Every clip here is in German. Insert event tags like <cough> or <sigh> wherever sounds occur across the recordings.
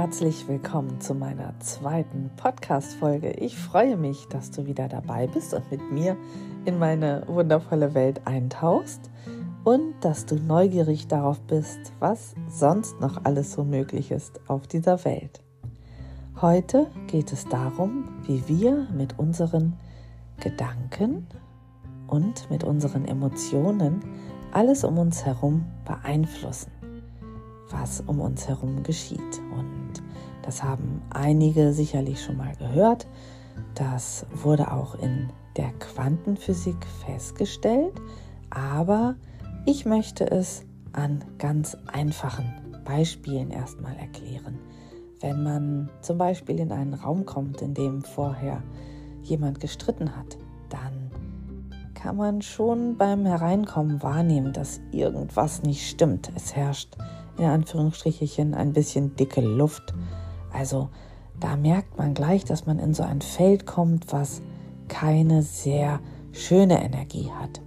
herzlich willkommen zu meiner zweiten Podcast-Folge. Ich freue mich, dass du wieder dabei bist und mit mir in meine wundervolle Welt eintauchst und dass du neugierig darauf bist, was sonst noch alles so möglich ist auf dieser Welt. Heute geht es darum, wie wir mit unseren Gedanken und mit unseren Emotionen alles um uns herum beeinflussen was um uns herum geschieht. Und das haben einige sicherlich schon mal gehört. Das wurde auch in der Quantenphysik festgestellt. Aber ich möchte es an ganz einfachen Beispielen erstmal erklären. Wenn man zum Beispiel in einen Raum kommt, in dem vorher jemand gestritten hat, dann kann man schon beim Hereinkommen wahrnehmen, dass irgendwas nicht stimmt. Es herrscht in Anführungsstrichen ein bisschen dicke Luft. Also da merkt man gleich, dass man in so ein Feld kommt, was keine sehr schöne Energie hat.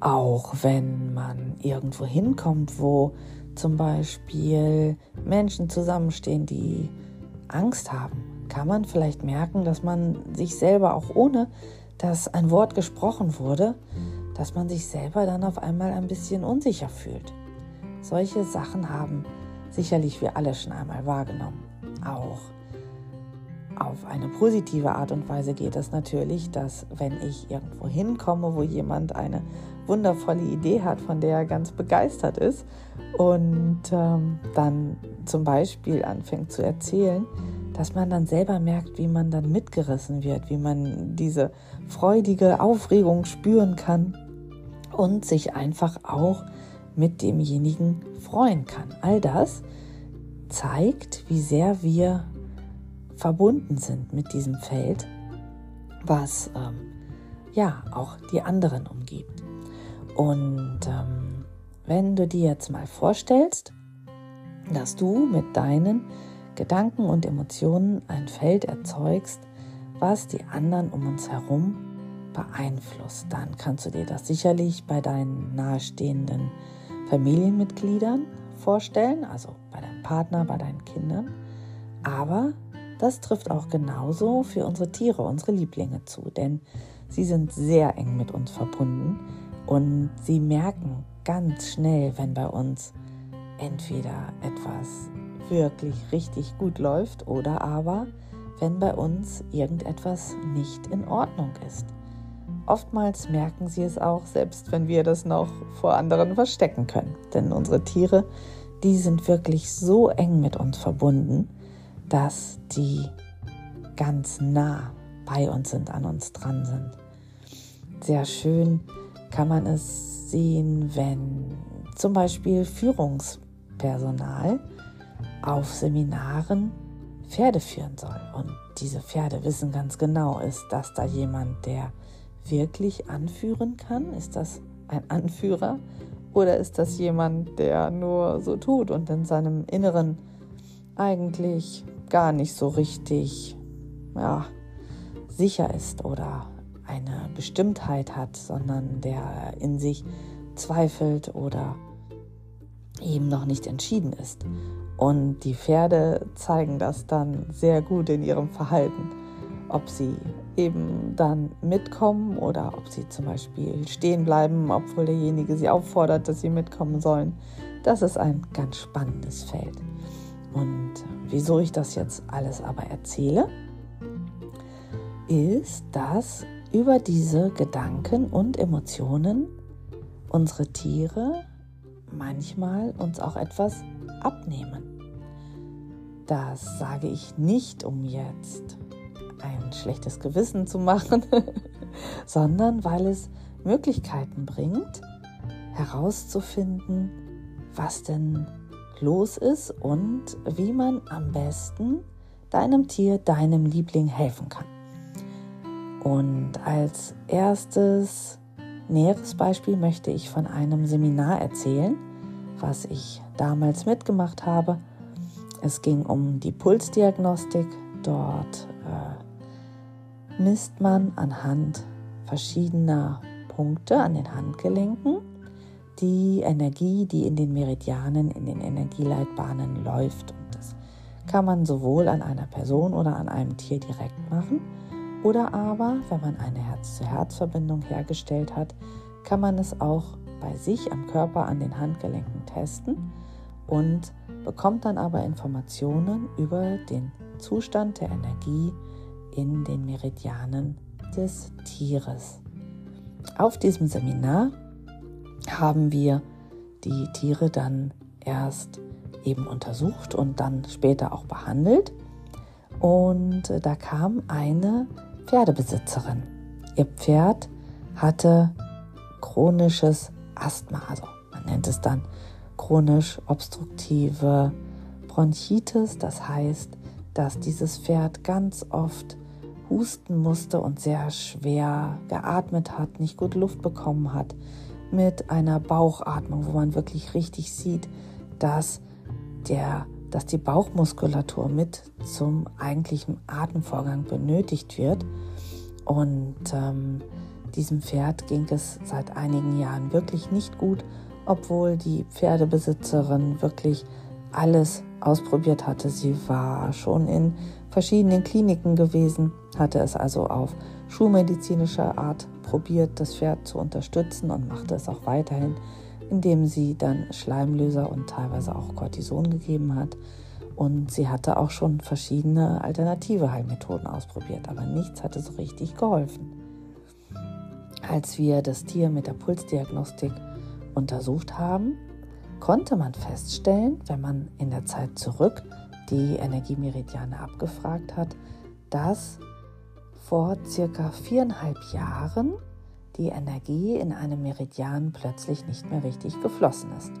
Auch wenn man irgendwo hinkommt, wo zum Beispiel Menschen zusammenstehen, die Angst haben, kann man vielleicht merken, dass man sich selber auch ohne, dass ein Wort gesprochen wurde, dass man sich selber dann auf einmal ein bisschen unsicher fühlt. Solche Sachen haben sicherlich wir alle schon einmal wahrgenommen. Auch auf eine positive Art und Weise geht es natürlich, dass wenn ich irgendwo hinkomme, wo jemand eine wundervolle Idee hat, von der er ganz begeistert ist und ähm, dann zum Beispiel anfängt zu erzählen, dass man dann selber merkt, wie man dann mitgerissen wird, wie man diese freudige Aufregung spüren kann und sich einfach auch mit demjenigen freuen kann. All das zeigt, wie sehr wir verbunden sind mit diesem Feld, was ähm, ja auch die anderen umgibt. Und ähm, wenn du dir jetzt mal vorstellst, dass du mit deinen Gedanken und Emotionen ein Feld erzeugst, was die anderen um uns herum beeinflusst, dann kannst du dir das sicherlich bei deinen nahestehenden Familienmitgliedern vorstellen, also bei deinem Partner, bei deinen Kindern. Aber das trifft auch genauso für unsere Tiere, unsere Lieblinge zu, denn sie sind sehr eng mit uns verbunden und sie merken ganz schnell, wenn bei uns entweder etwas wirklich richtig gut läuft oder aber wenn bei uns irgendetwas nicht in Ordnung ist. Oftmals merken sie es auch, selbst wenn wir das noch vor anderen verstecken können. Denn unsere Tiere, die sind wirklich so eng mit uns verbunden, dass die ganz nah bei uns sind, an uns dran sind. Sehr schön kann man es sehen, wenn zum Beispiel Führungspersonal auf Seminaren Pferde führen soll. Und diese Pferde wissen ganz genau, ist das da jemand, der wirklich anführen kann? Ist das ein Anführer oder ist das jemand, der nur so tut und in seinem Inneren eigentlich gar nicht so richtig ja, sicher ist oder eine Bestimmtheit hat, sondern der in sich zweifelt oder eben noch nicht entschieden ist. Und die Pferde zeigen das dann sehr gut in ihrem Verhalten ob sie eben dann mitkommen oder ob sie zum Beispiel stehen bleiben, obwohl derjenige sie auffordert, dass sie mitkommen sollen. Das ist ein ganz spannendes Feld. Und wieso ich das jetzt alles aber erzähle, ist, dass über diese Gedanken und Emotionen unsere Tiere manchmal uns auch etwas abnehmen. Das sage ich nicht, um jetzt ein schlechtes Gewissen zu machen, <laughs> sondern weil es Möglichkeiten bringt, herauszufinden, was denn los ist und wie man am besten deinem Tier, deinem Liebling helfen kann. Und als erstes näheres Beispiel möchte ich von einem Seminar erzählen, was ich damals mitgemacht habe. Es ging um die Pulsdiagnostik. Dort misst man anhand verschiedener Punkte an den Handgelenken die Energie, die in den Meridianen, in den Energieleitbahnen läuft. Und kann man sowohl an einer Person oder an einem Tier direkt machen, oder aber, wenn man eine Herz-zu-Herz-Verbindung hergestellt hat, kann man es auch bei sich am Körper an den Handgelenken testen und bekommt dann aber Informationen über den Zustand der Energie in den Meridianen des Tieres. Auf diesem Seminar haben wir die Tiere dann erst eben untersucht und dann später auch behandelt. Und da kam eine Pferdebesitzerin. Ihr Pferd hatte chronisches Asthma, also man nennt es dann chronisch obstruktive Bronchitis. Das heißt, dass dieses Pferd ganz oft husten musste und sehr schwer geatmet hat, nicht gut Luft bekommen hat, mit einer Bauchatmung, wo man wirklich richtig sieht, dass, der, dass die Bauchmuskulatur mit zum eigentlichen Atemvorgang benötigt wird. Und ähm, diesem Pferd ging es seit einigen Jahren wirklich nicht gut, obwohl die Pferdebesitzerin wirklich alles ausprobiert hatte. Sie war schon in verschiedenen Kliniken gewesen, hatte es also auf schulmedizinischer Art probiert, das Pferd zu unterstützen und machte es auch weiterhin, indem sie dann Schleimlöser und teilweise auch Cortison gegeben hat. Und sie hatte auch schon verschiedene alternative Heilmethoden ausprobiert, aber nichts hatte so richtig geholfen. Als wir das Tier mit der Pulsdiagnostik untersucht haben, konnte man feststellen, wenn man in der Zeit zurück die Energiemeridiane abgefragt hat, dass vor circa viereinhalb Jahren die Energie in einem Meridian plötzlich nicht mehr richtig geflossen ist.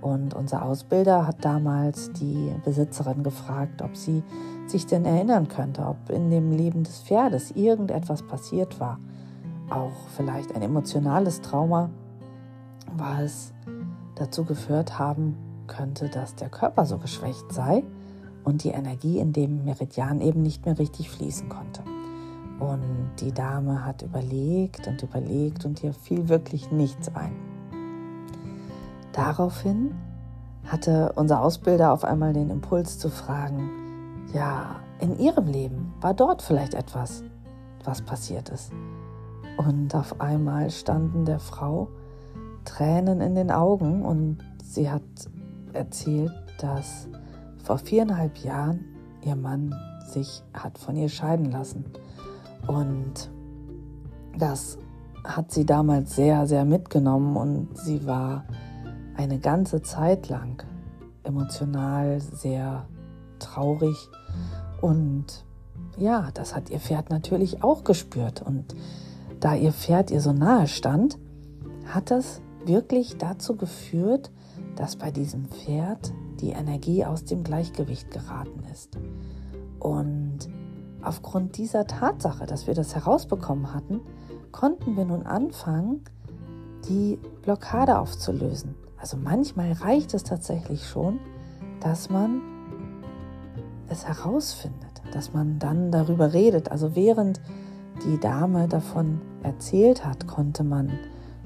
Und unser Ausbilder hat damals die Besitzerin gefragt, ob sie sich denn erinnern könnte, ob in dem Leben des Pferdes irgendetwas passiert war. Auch vielleicht ein emotionales Trauma, was dazu geführt haben könnte, dass der Körper so geschwächt sei und die Energie in dem Meridian eben nicht mehr richtig fließen konnte. Und die Dame hat überlegt und überlegt und ihr fiel wirklich nichts ein. Daraufhin hatte unser Ausbilder auf einmal den Impuls zu fragen, ja, in ihrem Leben war dort vielleicht etwas, was passiert ist. Und auf einmal standen der Frau Tränen in den Augen und sie hat erzählt, dass vor viereinhalb Jahren ihr Mann sich hat von ihr scheiden lassen. Und das hat sie damals sehr, sehr mitgenommen und sie war eine ganze Zeit lang emotional sehr traurig und ja, das hat ihr Pferd natürlich auch gespürt und da ihr Pferd ihr so nahe stand, hat das wirklich dazu geführt, dass bei diesem Pferd die Energie aus dem Gleichgewicht geraten ist. Und aufgrund dieser Tatsache, dass wir das herausbekommen hatten, konnten wir nun anfangen, die Blockade aufzulösen. Also manchmal reicht es tatsächlich schon, dass man es herausfindet, dass man dann darüber redet. Also während die Dame davon erzählt hat, konnte man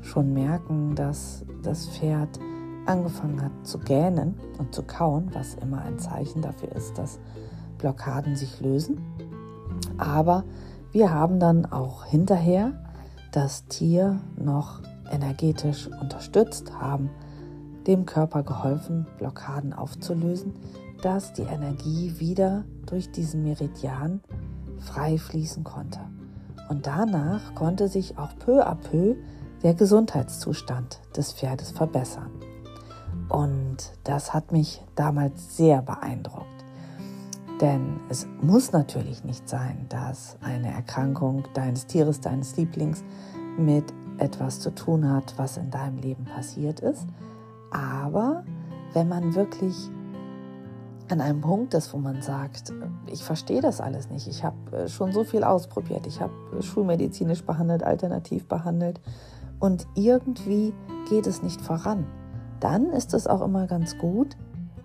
schon merken, dass das Pferd angefangen hat zu gähnen und zu kauen, was immer ein Zeichen dafür ist, dass Blockaden sich lösen. Aber wir haben dann auch hinterher das Tier noch energetisch unterstützt, haben dem Körper geholfen, Blockaden aufzulösen, dass die Energie wieder durch diesen Meridian frei fließen konnte. Und danach konnte sich auch peu à peu der Gesundheitszustand des Pferdes verbessern. Und das hat mich damals sehr beeindruckt. Denn es muss natürlich nicht sein, dass eine Erkrankung deines Tieres, deines Lieblings mit etwas zu tun hat, was in deinem Leben passiert ist. Aber wenn man wirklich an einem Punkt ist, wo man sagt, ich verstehe das alles nicht, ich habe äh, schon so viel ausprobiert, ich habe schulmedizinisch behandelt, alternativ behandelt und irgendwie geht es nicht voran, dann ist es auch immer ganz gut,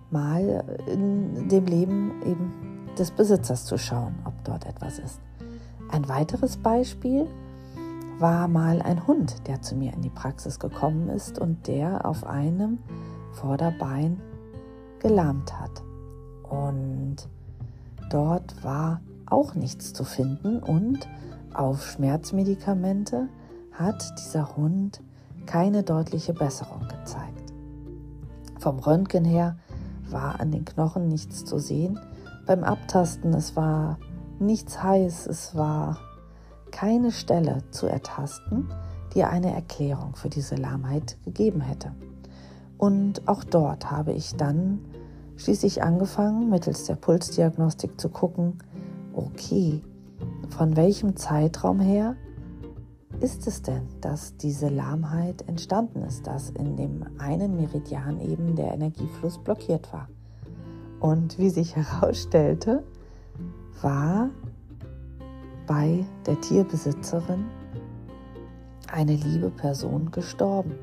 mal in dem Leben eben des Besitzers zu schauen, ob dort etwas ist. Ein weiteres Beispiel war mal ein Hund, der zu mir in die Praxis gekommen ist und der auf einem Vorderbein gelahmt hat. Und dort war auch nichts zu finden und auf Schmerzmedikamente hat dieser Hund keine deutliche Besserung gezeigt. Vom Röntgen her war an den Knochen nichts zu sehen. Beim Abtasten, es war nichts heiß, es war keine Stelle zu ertasten, die eine Erklärung für diese Lahmheit gegeben hätte. Und auch dort habe ich dann schließlich angefangen, mittels der Pulsdiagnostik zu gucken, okay, von welchem Zeitraum her ist es denn, dass diese Lahmheit entstanden ist, dass in dem einen Meridian eben der Energiefluss blockiert war. Und wie sich <laughs> herausstellte, war bei der Tierbesitzerin eine liebe Person gestorben.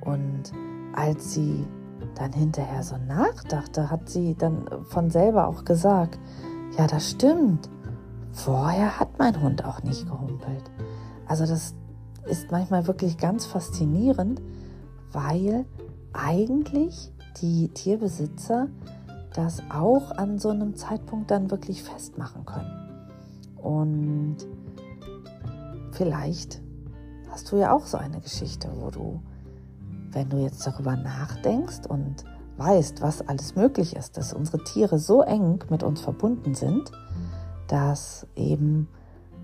Und als sie dann hinterher so nachdachte, hat sie dann von selber auch gesagt, ja, das stimmt. Vorher hat mein Hund auch nicht gehumpelt. Also das ist manchmal wirklich ganz faszinierend, weil eigentlich die Tierbesitzer das auch an so einem Zeitpunkt dann wirklich festmachen können. Und vielleicht hast du ja auch so eine Geschichte, wo du, wenn du jetzt darüber nachdenkst und weißt, was alles möglich ist, dass unsere Tiere so eng mit uns verbunden sind, dass eben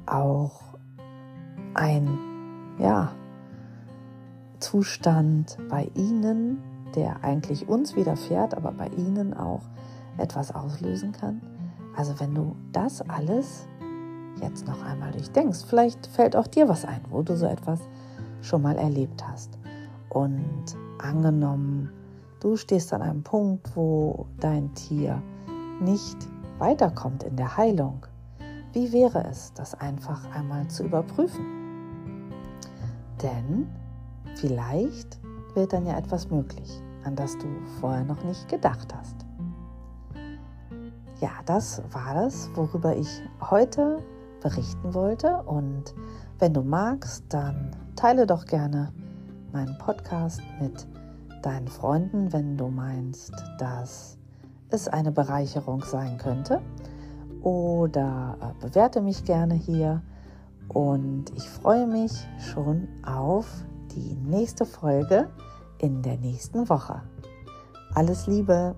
auch ein ja, Zustand bei ihnen, der eigentlich uns widerfährt, aber bei ihnen auch etwas auslösen kann. Also wenn du das alles jetzt noch einmal durchdenkst, vielleicht fällt auch dir was ein, wo du so etwas schon mal erlebt hast. Und angenommen, du stehst an einem Punkt, wo dein Tier nicht weiterkommt in der Heilung, wie wäre es, das einfach einmal zu überprüfen? Denn vielleicht wird dann ja etwas möglich, an das du vorher noch nicht gedacht hast. Ja, das war es, worüber ich heute berichten wollte. Und wenn du magst, dann teile doch gerne meinen Podcast mit deinen Freunden, wenn du meinst, dass es eine Bereicherung sein könnte. Oder äh, bewerte mich gerne hier. Und ich freue mich schon auf die nächste Folge in der nächsten Woche. Alles Liebe!